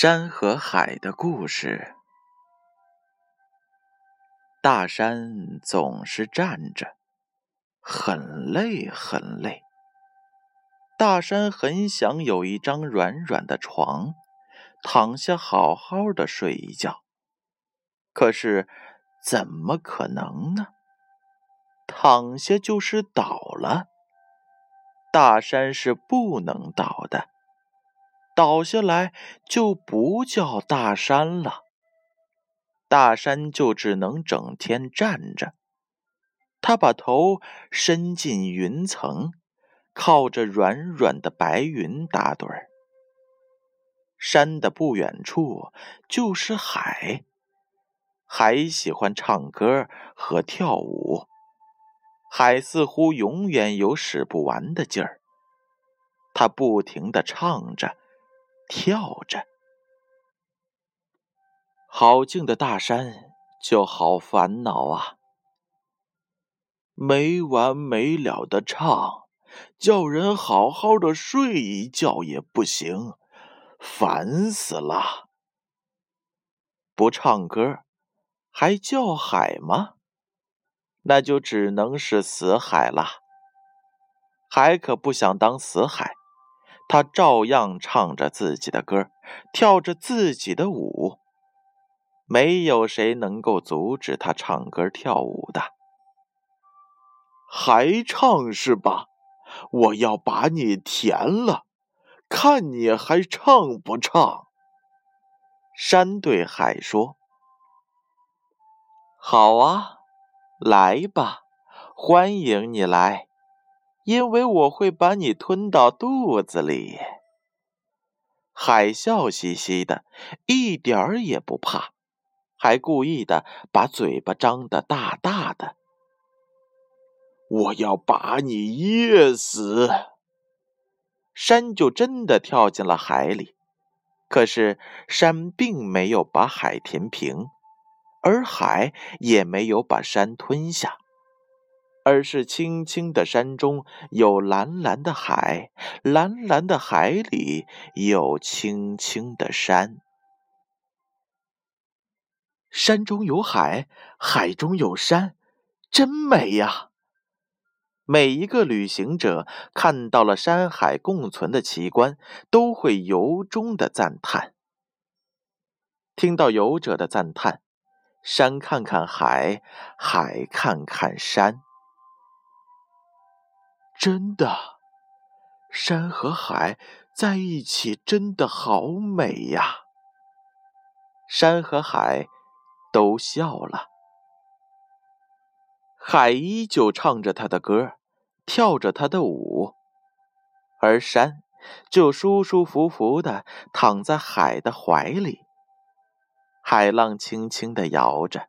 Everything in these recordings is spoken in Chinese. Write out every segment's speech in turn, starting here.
山和海的故事。大山总是站着，很累很累。大山很想有一张软软的床，躺下好好的睡一觉。可是，怎么可能呢？躺下就是倒了。大山是不能倒的。倒下来就不叫大山了，大山就只能整天站着。他把头伸进云层，靠着软软的白云打盹儿。山的不远处就是海，海喜欢唱歌和跳舞，海似乎永远有使不完的劲儿，它不停的唱着。跳着，好静的大山就好烦恼啊！没完没了的唱，叫人好好的睡一觉也不行，烦死了！不唱歌，还叫海吗？那就只能是死海了。海可不想当死海。他照样唱着自己的歌，跳着自己的舞，没有谁能够阻止他唱歌跳舞的。还唱是吧？我要把你填了，看你还唱不唱。山对海说：“好啊，来吧，欢迎你来。”因为我会把你吞到肚子里。海笑嘻嘻的，一点儿也不怕，还故意的把嘴巴张得大大的。我要把你噎死！山就真的跳进了海里，可是山并没有把海填平，而海也没有把山吞下。而是青青的山中有蓝蓝的海，蓝蓝的海里有青青的山。山中有海，海中有山，真美呀！每一个旅行者看到了山海共存的奇观，都会由衷的赞叹。听到游者的赞叹，山看看海，海看看山。真的，山和海在一起真的好美呀！山和海都笑了，海依旧唱着他的歌，跳着他的舞，而山就舒舒服服的躺在海的怀里。海浪轻轻的摇着，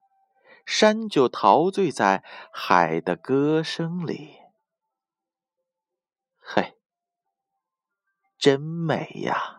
山就陶醉在海的歌声里。真美呀！